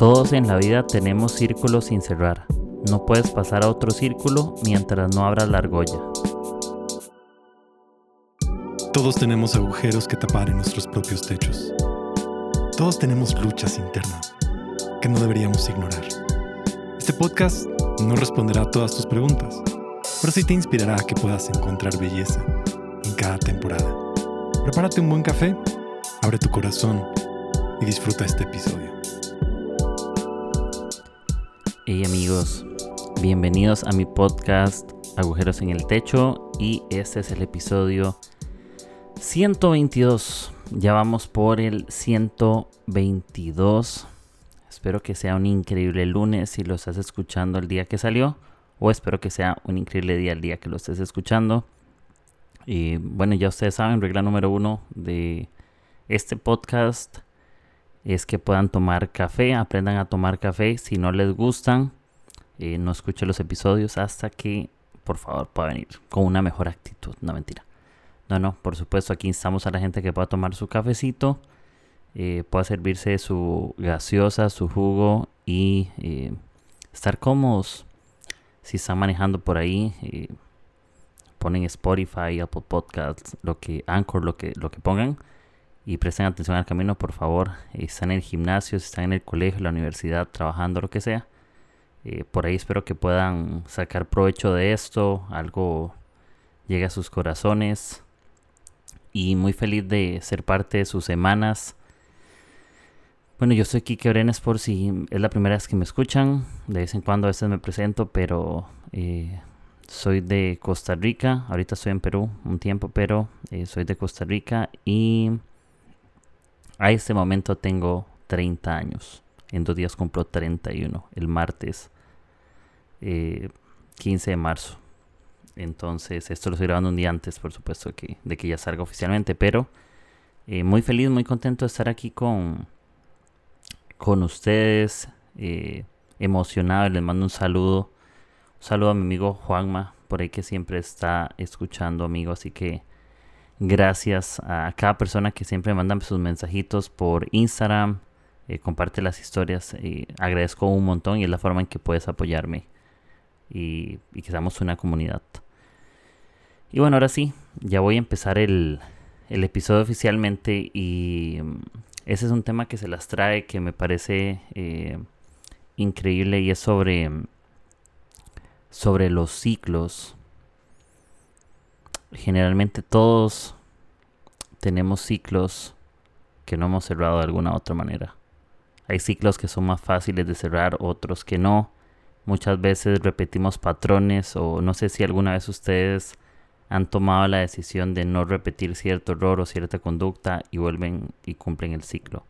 Todos en la vida tenemos círculos sin cerrar. No puedes pasar a otro círculo mientras no abras la argolla. Todos tenemos agujeros que tapar en nuestros propios techos. Todos tenemos luchas internas que no deberíamos ignorar. Este podcast no responderá a todas tus preguntas, pero sí te inspirará a que puedas encontrar belleza en cada temporada. Prepárate un buen café, abre tu corazón y disfruta este episodio. Hey amigos, bienvenidos a mi podcast Agujeros en el Techo y este es el episodio 122. Ya vamos por el 122. Espero que sea un increíble lunes si lo estás escuchando el día que salió o espero que sea un increíble día el día que lo estés escuchando. Y bueno, ya ustedes saben, regla número uno de este podcast es que puedan tomar café, aprendan a tomar café. Si no les gustan, eh, no escuchen los episodios hasta que, por favor, pueda venir con una mejor actitud. No mentira. No, no, por supuesto, aquí instamos a la gente que pueda tomar su cafecito, eh, pueda servirse su gaseosa, su jugo y eh, estar cómodos. Si están manejando por ahí, ponen Spotify, Apple Podcasts, lo que Anchor, lo que, lo que pongan y presten atención al camino, por favor. están en el gimnasio, si están en el colegio, la universidad, trabajando, lo que sea. Eh, por ahí espero que puedan sacar provecho de esto, algo llegue a sus corazones. Y muy feliz de ser parte de sus semanas. Bueno, yo soy Kike Orenes por si es la primera vez que me escuchan. De vez en cuando a veces me presento, pero eh, soy de Costa Rica. Ahorita estoy en Perú un tiempo, pero eh, soy de Costa Rica y a este momento tengo 30 años. En dos días cumplo 31, el martes 15 eh, de marzo. Entonces, esto lo estoy grabando un día antes, por supuesto, que, de que ya salga oficialmente. Pero eh, muy feliz, muy contento de estar aquí con, con ustedes. Eh, emocionado, les mando un saludo. Un saludo a mi amigo Juanma, por ahí que siempre está escuchando, amigo. Así que Gracias a cada persona que siempre manda sus mensajitos por Instagram, eh, comparte las historias. y agradezco un montón y es la forma en que puedes apoyarme y, que seamos una comunidad. Y bueno, ahora sí, ya voy a empezar el, episodio oficialmente y mm, ese es un tema que se las trae que me parece eh, increíble y es sobre, sobre los ciclos generalmente todos tenemos ciclos que no hemos cerrado de alguna otra manera. Hay ciclos que son más fáciles de cerrar, otros que no. Muchas veces repetimos patrones o no sé si alguna vez ustedes han tomado la decisión de no repetir cierto error o cierta conducta y vuelven y cumplen el ciclo.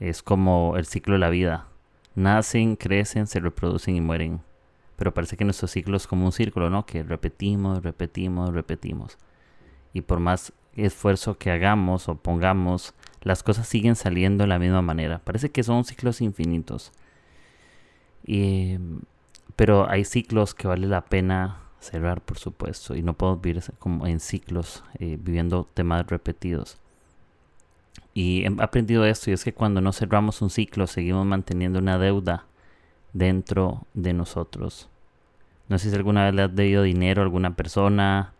Es como el ciclo de la vida. Nacen, crecen, se reproducen y mueren pero parece que nuestro ciclo es como un círculo, ¿no? Que repetimos, repetimos, repetimos. Y por más esfuerzo que hagamos o pongamos, las cosas siguen saliendo de la misma manera. Parece que son ciclos infinitos. pero hay ciclos que vale la pena cerrar, por supuesto. Y no podemos vivir como en ciclos, eh, viviendo temas repetidos. Y he aprendido esto, y es que cuando no cerramos un ciclo, seguimos manteniendo una deuda dentro de nosotros. No sé si alguna vez le has debido dinero a alguna persona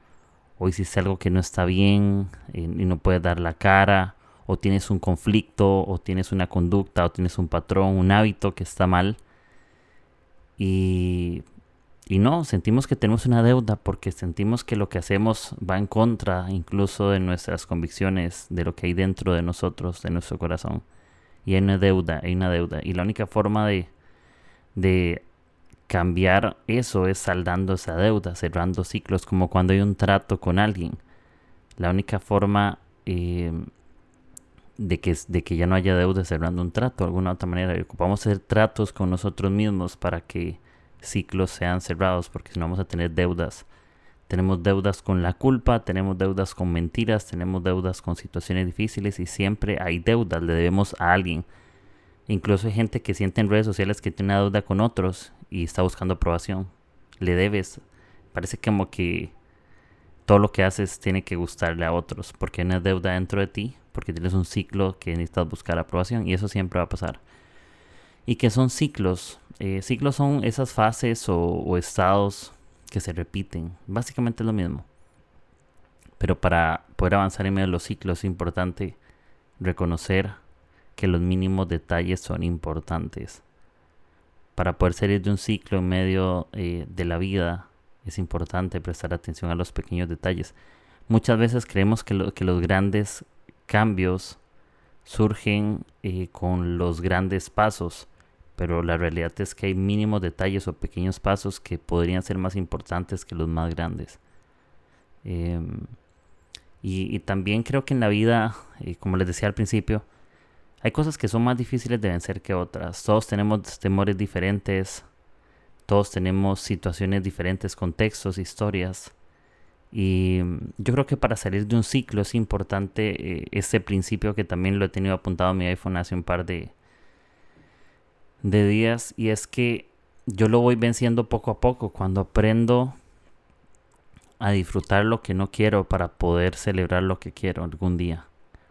o hiciste algo que no está bien y, no puedes dar la cara o tienes un conflicto o tienes una conducta o tienes un patrón, un hábito que está mal. Y, y no, sentimos que tenemos una deuda porque sentimos que lo que hacemos va en contra incluso de nuestras convicciones, de lo que hay dentro de nosotros, de nuestro corazón. Y hay una deuda, hay una deuda. Y la única forma de, de cambiar eso es saldando esa deuda, cerrando ciclos, como cuando hay un trato con alguien. La única forma em, de, que, de que ya no haya deuda es cerrando un trato, de alguna otra manera. Ocupamos hacer tratos con nosotros mismos para que ciclos sean cerrados, porque si no vamos a tener deudas. Tenemos deudas con la culpa, tenemos deudas con mentiras, tenemos deudas con situaciones difíciles y siempre hay deudas, le debemos a alguien. Incluso hay gente que siente en redes sociales que tiene una deuda con otros y está buscando aprobación. Le debes. Parece como que todo lo que haces tiene que gustarle a otros porque hay una deuda dentro de ti, porque tienes un ciclo que necesitas buscar aprobación y eso siempre va a pasar. y que son ciclos. Eh, ciclos son esas fases o, estados que se repiten. Básicamente es lo mismo. Pero para poder avanzar en medio de los ciclos es importante reconocer que los mínimos detalles son importantes. Para poder salir de un ciclo en medio eh, de la vida es importante prestar atención a los pequeños detalles. Muchas veces creemos que, que los grandes cambios surgen eh, con los grandes pasos, pero la realidad es que hay mínimos detalles o pequeños pasos que podrían ser más importantes que los más grandes. Em, y, también creo que en la vida, eh, como les decía al principio, hay cosas que son más difíciles de vencer que otras. Todos tenemos temores diferentes, todos tenemos situaciones diferentes, contextos, historias. Y yo creo que para salir de un ciclo es importante eh, ese principio que también lo he tenido apuntado a mi iPhone hace un par de, de días. Y es que yo lo voy venciendo poco a poco. Cuando aprendo a disfrutar lo que no quiero para poder celebrar lo que quiero algún día.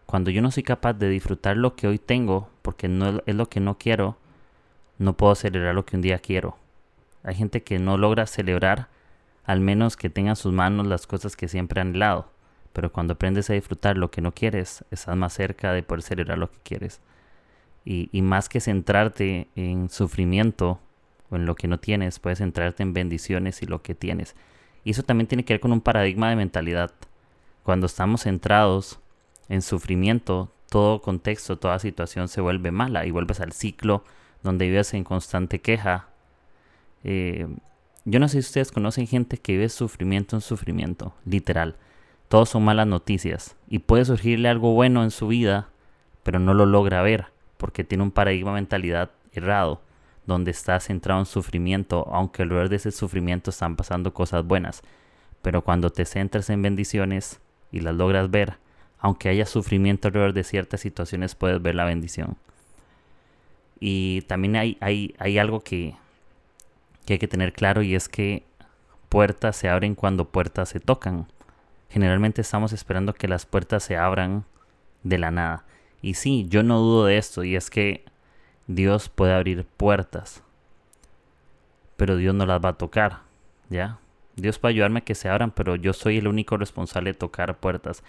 Cuando yo no soy capaz de disfrutar lo que hoy tengo, porque no es lo que no quiero, no puedo celebrar lo que un día quiero. Hay gente que no logra celebrar al menos que tenga en sus manos las cosas que siempre han anhelado. Pero cuando aprendes a disfrutar lo que no quieres, estás más cerca de poder celebrar lo que quieres. Y, y más que centrarte en sufrimiento o en lo que no tienes, puedes centrarte en bendiciones y lo que tienes. Y eso también tiene que ver con un paradigma de mentalidad. Cuando estamos centrados en sufrimiento, todo contexto, toda situación se vuelve mala y vuelves al ciclo donde vives en constante queja. Eh, yo no sé si ustedes conocen gente que vive sufrimiento en sufrimiento, literal. Todos son malas noticias. Y puede surgirle algo bueno en su vida, pero no lo logra ver, porque tiene un paradigma mentalidad errado, donde está centrado en sufrimiento, aunque alrededor de ese sufrimiento están pasando cosas buenas. Pero cuando te centras en bendiciones y las logras ver, aunque haya sufrimiento alrededor de ciertas situaciones, puedes ver la bendición. Y también hay, hay, hay algo que, que hay que tener claro y es que puertas se abren cuando puertas se tocan. Generalmente estamos esperando que las puertas se abran de la nada. Y sí, yo no dudo de esto y es que Dios puede abrir puertas, pero Dios no las va a tocar, ¿ya? Dios puede ayudarme a que se abran, pero yo soy el único responsable de tocar puertas.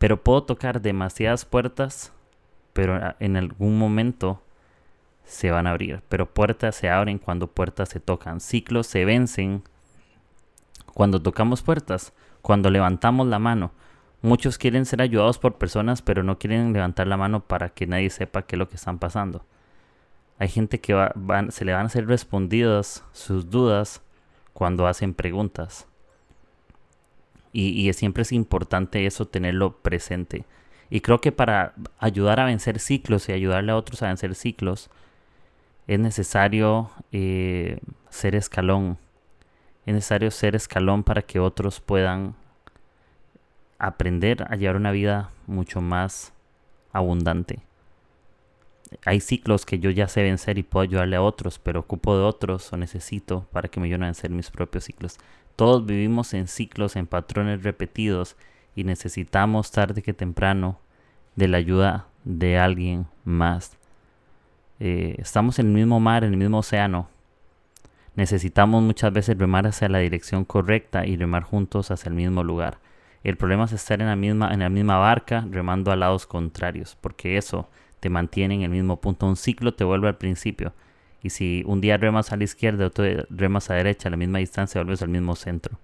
Pero puedo tocar demasiadas puertas, pero en algún momento se van a abrir, pero puertas se abren cuando puertas se tocan, ciclos se vencen cuando tocamos puertas, cuando levantamos la mano. Muchos quieren ser ayudados por personas, pero no quieren levantar la mano para que nadie sepa qué es lo que están pasando. Hay gente que se le van a hacer respondidas sus dudas cuando hacen preguntas. Y, y siempre es importante eso, tenerlo presente. Y creo que para ayudar a vencer ciclos y ayudarle a otros a vencer ciclos, es necesario eh, ser escalón. Es necesario ser escalón para que otros puedan aprender a llevar una vida mucho más abundante. Hay ciclos que yo ya sé vencer y puedo ayudarle a otros, pero ocupo de otros o necesito para que me ayuden a vencer mis propios ciclos. Todos vivimos en ciclos, en patrones repetidos y necesitamos tarde que temprano de la ayuda de alguien más eh, estamos en el mismo mar, en el mismo océano. Necesitamos muchas veces remar hacia la dirección correcta y remar juntos hacia el mismo lugar. El problema es estar en la misma, en la misma barca remando a lados contrarios, porque eso te mantiene en el mismo punto. Un ciclo te vuelve al principio. Y si un día remas a la izquierda, otro remas a la derecha, a la misma distancia, vuelves al mismo centro.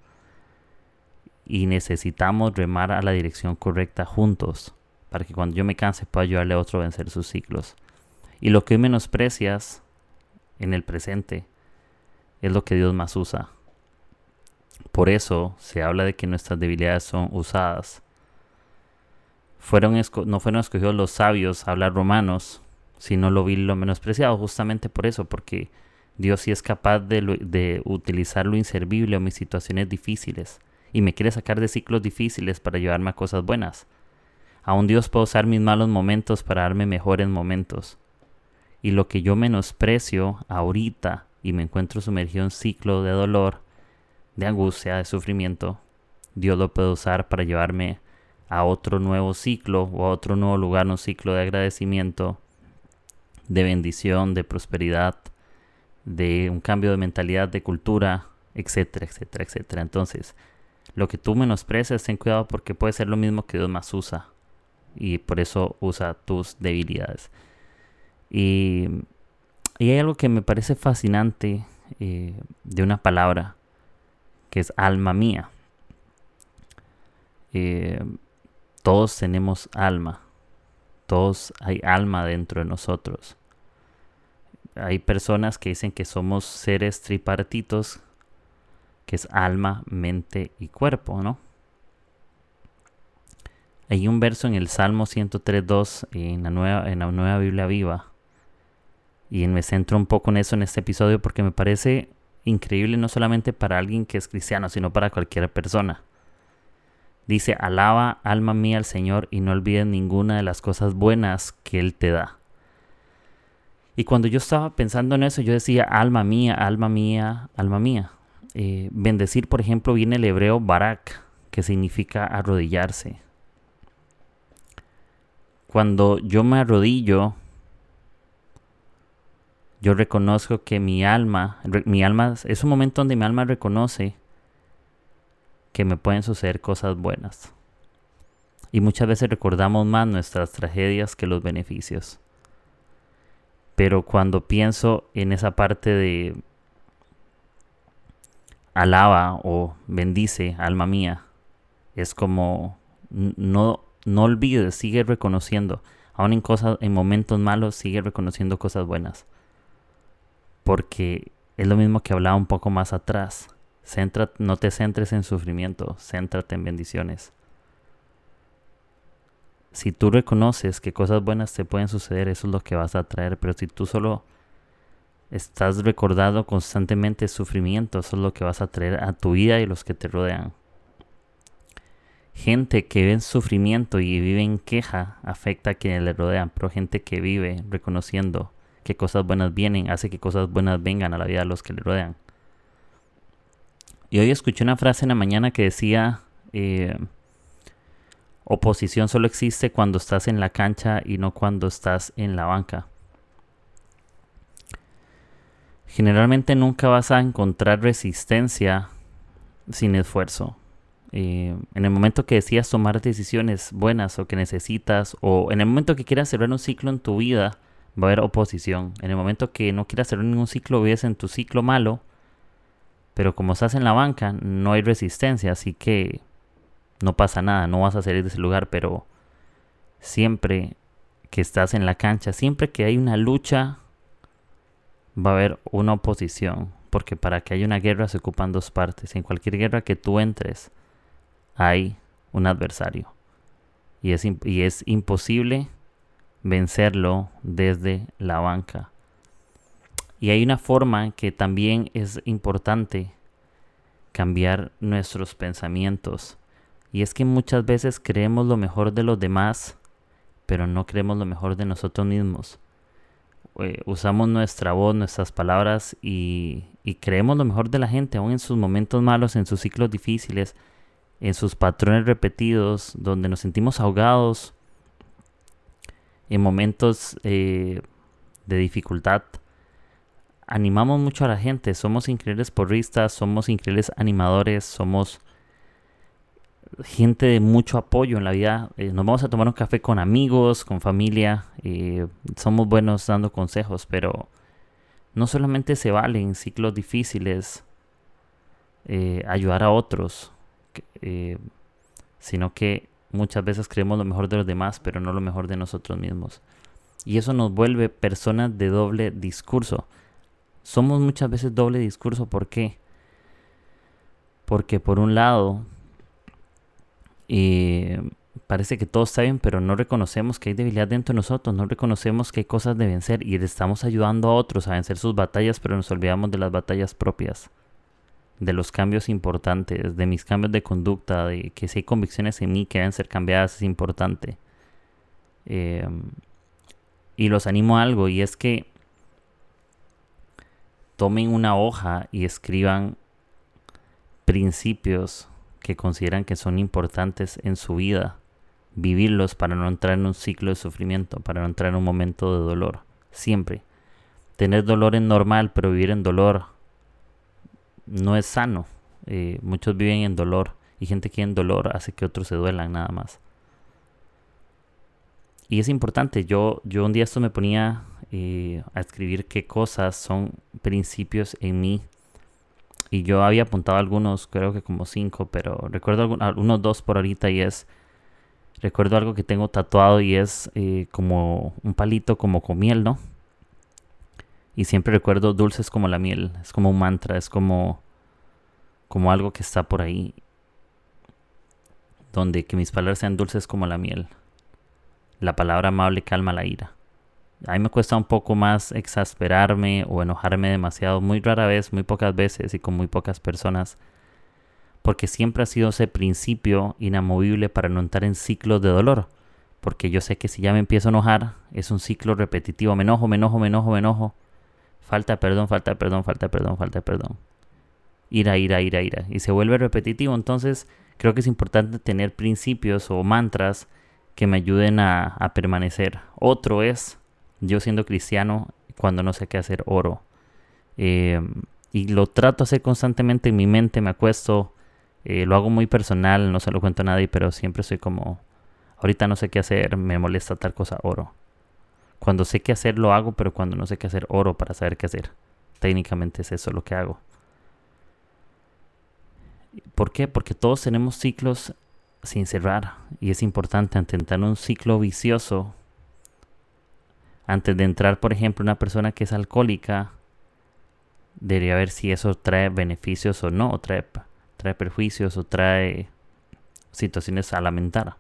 Y necesitamos remar a la dirección correcta juntos, para que cuando yo me canse pueda ayudarle a otro a vencer sus ciclos. Y lo que menosprecias en el presente es lo que Dios más usa. Por eso se habla de que nuestras debilidades son usadas. Fueron no fueron escogidos los sabios hablar romanos, sino lo vil, lo menospreciado, justamente por eso, porque Dios sí es capaz de, de utilizar lo inservible o mis situaciones difíciles y me quiere sacar de ciclos difíciles para llevarme a cosas buenas. Aún Dios puede usar mis malos momentos para darme mejores momentos. Y lo que yo menosprecio ahorita y me encuentro sumergido en ciclo de dolor, de angustia, de sufrimiento, Dios lo puede usar para llevarme a otro nuevo ciclo o a otro nuevo lugar, un ciclo de agradecimiento, de bendición, de prosperidad, de un cambio de mentalidad, de cultura, etcétera, etcétera, etcétera. Entonces, lo que tú menosprecias, ten cuidado porque puede ser lo mismo que Dios más usa. Y por eso usa tus debilidades. Y, hay algo que me parece fascinante eh, de una palabra, que es alma mía. Eh, todos tenemos alma. Todos hay alma dentro de nosotros. Hay personas que dicen que somos seres tripartitos, que es alma, mente y cuerpo, ¿no? Hay un verso en el Salmo 103.2 en nueva, en la nueva Biblia viva. Y me centro un poco en eso en este episodio porque me parece increíble no solamente para alguien que es cristiano, sino para cualquier persona. Dice, alaba alma mía al Señor y no olvides ninguna de las cosas buenas que Él te da. Y cuando yo estaba pensando en eso, yo decía, alma mía, alma mía, alma mía. Eh, bendecir, por ejemplo, viene el hebreo barak, que significa arrodillarse. Cuando yo me arrodillo, yo reconozco que mi alma, mi alma es un momento donde mi alma reconoce que me pueden suceder cosas buenas. Y muchas veces recordamos más nuestras tragedias que los beneficios. Pero cuando pienso en esa parte de alaba o bendice, alma mía, es como no, no olvides, sigue reconociendo. Aún en cosas, en momentos malos, sigue reconociendo cosas buenas. Porque es lo mismo que hablaba un poco más atrás no te centres en sufrimiento, céntrate en bendiciones. Si tú reconoces que cosas buenas te pueden suceder, eso es lo que vas a traer. Pero si tú solo estás recordando constantemente sufrimiento, eso es lo que vas a traer a tu vida y los que te rodean. Gente que ve en sufrimiento y vive en queja afecta a quienes le rodean, pero gente que vive reconociendo que cosas buenas vienen hace que cosas buenas vengan a la vida de los que le rodean. Y hoy escuché una frase en la mañana que decía, eh, oposición solo existe cuando estás en la cancha y no cuando estás en la banca. Generalmente nunca vas a encontrar resistencia sin esfuerzo. Eh, en el momento que decidas tomar decisiones buenas o que necesitas, o en el momento que quieras cerrar un ciclo en tu vida, va a haber oposición. En el momento que no quieras cerrar ningún ciclo, vives en tu ciclo malo, pero como estás en la banca, no hay resistencia, así que no pasa nada, no vas a salir de ese lugar, pero siempre que estás en la cancha, siempre que hay una lucha, va a haber una oposición, porque para que haya una guerra se ocupan dos partes. En cualquier guerra que tú entres, hay un adversario. Y es, y es imposible vencerlo desde la banca. Y hay una forma que también es importante cambiar nuestros pensamientos. Y es que muchas veces creemos lo mejor de los demás, pero no creemos lo mejor de nosotros mismos. Eh, usamos nuestra voz, nuestras palabras y, creemos lo mejor de la gente, aún en sus momentos malos, en sus ciclos difíciles, en sus patrones repetidos, donde nos sentimos ahogados, en momentos eh, de dificultad animamos mucho a la gente, somos increíbles porristas, somos increíbles animadores, somos gente de mucho apoyo en la vida. Eh, nos vamos a tomar un café con amigos, con familia, eh, somos buenos dando consejos, pero no solamente se vale en ciclos difíciles eh, ayudar a otros, sino que muchas veces creemos lo mejor de los demás, pero no lo mejor de nosotros mismos. Y eso nos vuelve personas de doble discurso somos muchas veces doble discurso. ¿Por qué? Porque por un lado, eh, parece que todo está bien, pero no reconocemos que hay debilidad dentro de nosotros, no reconocemos que hay cosas de vencer y estamos ayudando a otros a vencer sus batallas, pero nos olvidamos de las batallas propias, de los cambios importantes, de mis cambios de conducta, de que si hay convicciones en mí que deben ser cambiadas es importante. Eh, y los animo a algo, y es que tomen una hoja y escriban principios que consideran que son importantes en su vida, vivirlos para no entrar en un ciclo de sufrimiento, para no entrar en un momento de dolor. siempre. Tener dolor es normal, pero vivir en dolor no es sano. Eh, muchos viven en dolor y gente que en dolor hace que otros se duelan nada más. Y es importante, yo, yo un día esto me ponía eh, a escribir qué cosas son principios en mí. Y yo había apuntado algunos, creo que como cinco, pero recuerdo algunos dos por ahorita y es, recuerdo algo que tengo tatuado y es eh, como un palito como con miel, ¿no? Y siempre recuerdo dulces como la miel, es como un mantra, es como, como algo que está por ahí. Donde que mis palabras sean dulces como la miel. La palabra amable calma la ira. A mí me cuesta un poco más exasperarme o enojarme demasiado, muy rara vez, muy pocas veces y con muy pocas personas, porque siempre ha sido ese principio inamovible para no entrar en ciclos de dolor, porque yo sé que si ya me empiezo a enojar, es un ciclo repetitivo, me enojo, me enojo, me enojo, me enojo, falta perdón, falta perdón, falta perdón, falta perdón, ira, ira, ira, ira, y se vuelve repetitivo, entonces creo que es importante tener principios o mantras que me ayuden a, a permanecer. Otro es yo siendo cristiano, cuando no sé qué hacer, oro. Eh, y lo trato de hacer constantemente en mi mente, me acuesto, eh, lo hago muy personal, no se lo cuento a nadie, pero siempre soy como, ahorita no sé qué hacer, me molesta tal cosa, oro. Cuando sé qué hacer, lo hago, pero cuando no sé qué hacer, oro para saber qué hacer. Técnicamente es eso lo que hago. ¿Por qué? Porque todos tenemos ciclos sin cerrar y es importante intentar un ciclo vicioso antes de entrar, por ejemplo, una persona que es alcohólica, debería ver si eso trae beneficios o no, o trae, perjuicios o trae situaciones a lamentar.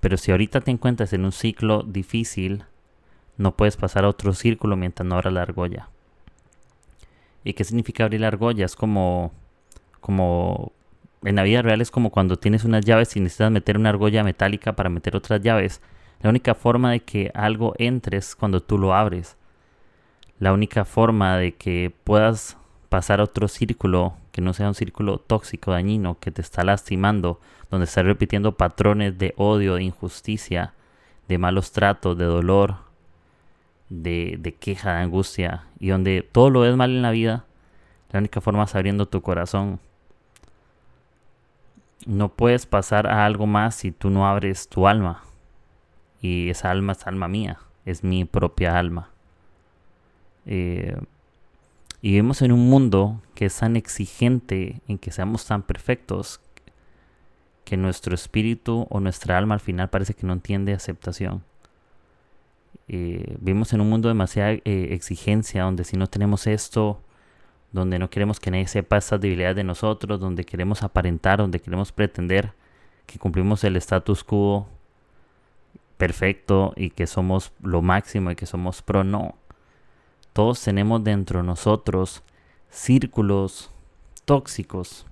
Pero si ahorita te encuentras en un ciclo difícil, no puedes pasar a otro círculo mientras no abras la argolla. ¿Y qué significa abrir la argolla? Es como, como, en la vida real es como cuando tienes unas llaves y necesitas meter una argolla metálica para meter otras llaves la única forma de que algo entre es cuando tú lo abres. La única forma de que puedas pasar a otro círculo que no sea un círculo tóxico, dañino, que te está lastimando, donde estás repitiendo patrones de odio, de injusticia, de malos tratos, de dolor, de, de queja, de angustia, y donde todo lo es mal en la vida, la única forma es abriendo tu corazón. No puedes pasar a algo más si tú no abres tu alma y esa alma es alma mía, es mi propia alma. Eh, y vivimos en un mundo que es tan exigente en que seamos tan perfectos que nuestro espíritu o nuestra alma al final parece que no entiende aceptación. Eh, vivimos en un mundo de demasiada eh, exigencia donde si no tenemos esto, donde no queremos que nadie sepa estas debilidades de nosotros, donde queremos aparentar, donde queremos pretender que cumplimos el status quo perfecto y que somos lo máximo y que somos pro, no. Todos tenemos dentro de nosotros círculos tóxicos.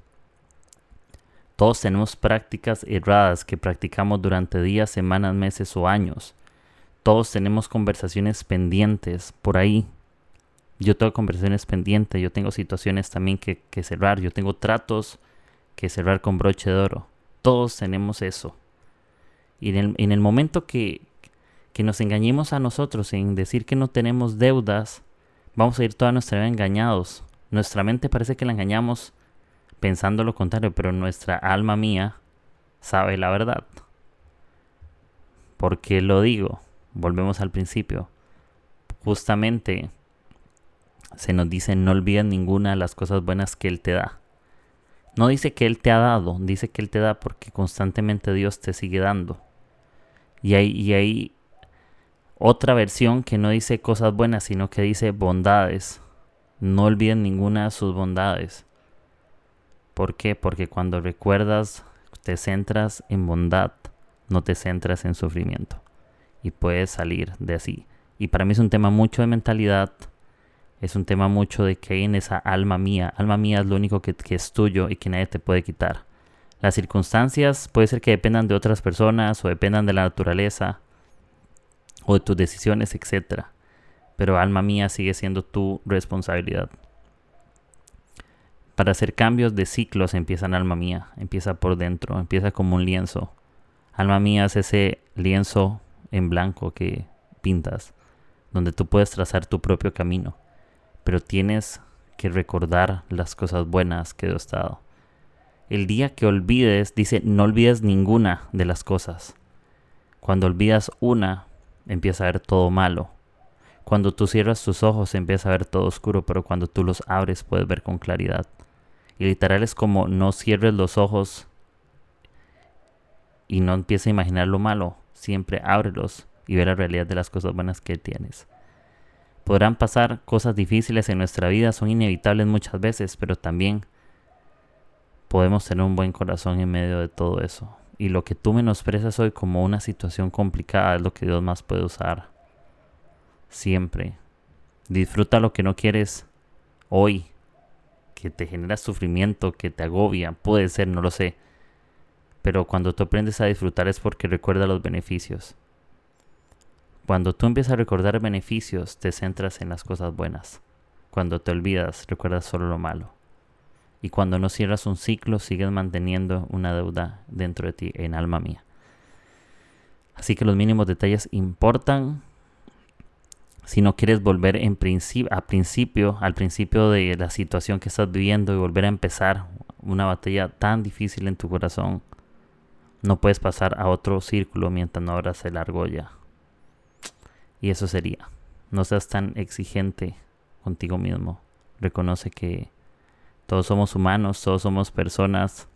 Todos tenemos prácticas erradas que practicamos durante días, semanas, meses o años. Todos tenemos conversaciones pendientes por ahí. Yo tengo conversaciones pendientes, yo tengo situaciones también que, que cerrar, yo tengo tratos que cerrar con broche de oro. Todos tenemos eso. Y en el, momento que, que nos engañemos a nosotros en decir que no tenemos deudas, vamos a ir toda nuestra vida engañados. Nuestra mente parece que la engañamos pensando lo contrario, pero nuestra alma mía sabe la verdad. ¿Por qué lo digo? Volvemos al principio. Justamente se nos dice no olvides ninguna de las cosas buenas que Él te da. No dice que Él te ha dado, dice que Él te da porque constantemente Dios te sigue dando. Y hay, otra versión que no dice cosas buenas, sino que dice bondades. No olviden ninguna de sus bondades. ¿Por qué? Porque cuando recuerdas, te centras en bondad, no te centras en sufrimiento. Y puedes salir de así. Y para mí es un tema mucho de mentalidad. Es un tema mucho de que hay en esa alma mía. Alma mía es lo único que, que es tuyo y que nadie te puede quitar. Las circunstancias puede ser que dependan de otras personas o dependan de la naturaleza o de tus decisiones, etc. Pero alma mía sigue siendo tu responsabilidad. Para hacer cambios de ciclos empiezan alma mía, empieza por dentro, empieza como un lienzo. Alma mía es ese lienzo en blanco que pintas. donde tú puedes trazar tu propio camino, pero tienes que recordar las cosas buenas que Dios te ha dado. El día que olvides, dice, no olvides ninguna de las cosas. Cuando olvidas una, empieza a ver todo malo. Cuando tú cierras tus ojos, empieza a ver todo oscuro, pero cuando tú los abres, puedes ver con claridad. Y literal es como no cierres los ojos y no empieces a imaginar lo malo. Siempre ábrelos y ver la realidad de las cosas buenas que tienes. Podrán pasar cosas difíciles en nuestra vida, son inevitables muchas veces, pero también podemos tener un buen corazón en medio de todo eso. Y lo que tú menosprecias hoy como una situación complicada es lo que Dios más puede usar. Siempre. Disfruta lo que no quieres hoy, que te genera sufrimiento, que te agobia, puede ser, no lo sé. Pero cuando tú aprendes a disfrutar es porque recuerda los beneficios. Cuando tú empiezas a recordar beneficios, te centras en las cosas buenas. Cuando te olvidas, recuerdas solo lo malo. Y cuando no cierras un ciclo, sigues manteniendo una deuda dentro de ti, en alma mía. Así que los mínimos detalles importan. Si no quieres volver en principio, al principio de la situación que estás viviendo y volver a empezar una batalla tan difícil en tu corazón, no puedes pasar a otro círculo mientras no abras el argolla. Y eso sería. No seas tan exigente contigo mismo. Reconoce que todos somos humanos, todos somos personas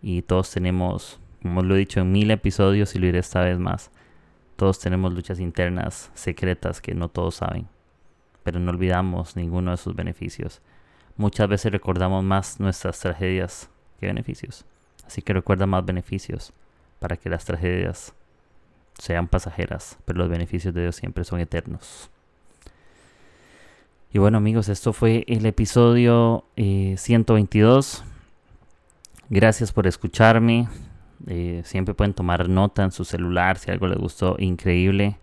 y todos tenemos, como lo he dicho en mil episodios y lo diré esta vez más, todos tenemos luchas internas secretas que no todos saben, pero no olvidamos ninguno de sus beneficios. Muchas veces recordamos más nuestras tragedias que beneficios, así que recuerda más beneficios para que las tragedias sean pasajeras, pero los beneficios de Dios siempre son eternos. Y bueno amigos, esto fue el episodio 122. Eh, Gracias por escucharme. Eh, siempre pueden tomar nota en su celular si algo les gustó, increíble.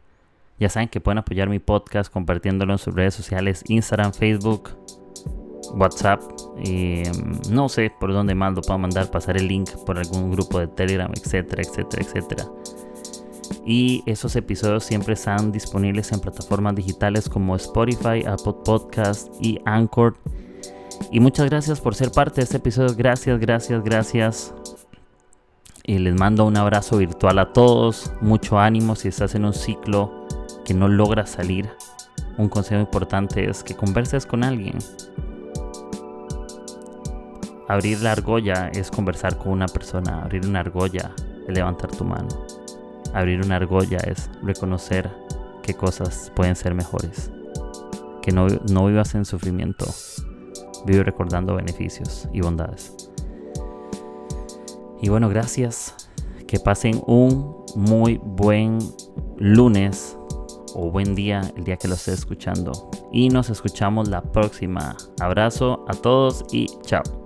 Ya saben que pueden apoyar mi podcast compartiéndolo en sus redes sociales, Instagram, Facebook, WhatsApp. Eh, no sé por dónde más lo puedo mandar, pasar el link por algún grupo de Telegram, etcétera, etcétera, etcétera y esos episodios siempre están disponibles en plataformas digitales como Spotify, Apple Podcast y Anchor. Y muchas gracias por ser parte de este episodio. Gracias, gracias, gracias. Y les mando un abrazo virtual a todos. Mucho ánimo si estás en un ciclo que no logras salir. Un consejo importante es que converses con alguien. Abrir la argolla es conversar con una persona. Abrir una argolla es levantar tu mano. Abrir una argolla es reconocer qué cosas pueden ser mejores. Que no, no vivas en sufrimiento. Vive recordando beneficios y bondades. Y bueno, gracias. Que pasen un muy buen lunes o buen día el día que lo esté escuchando. Y nos escuchamos la próxima. Abrazo a todos y chao.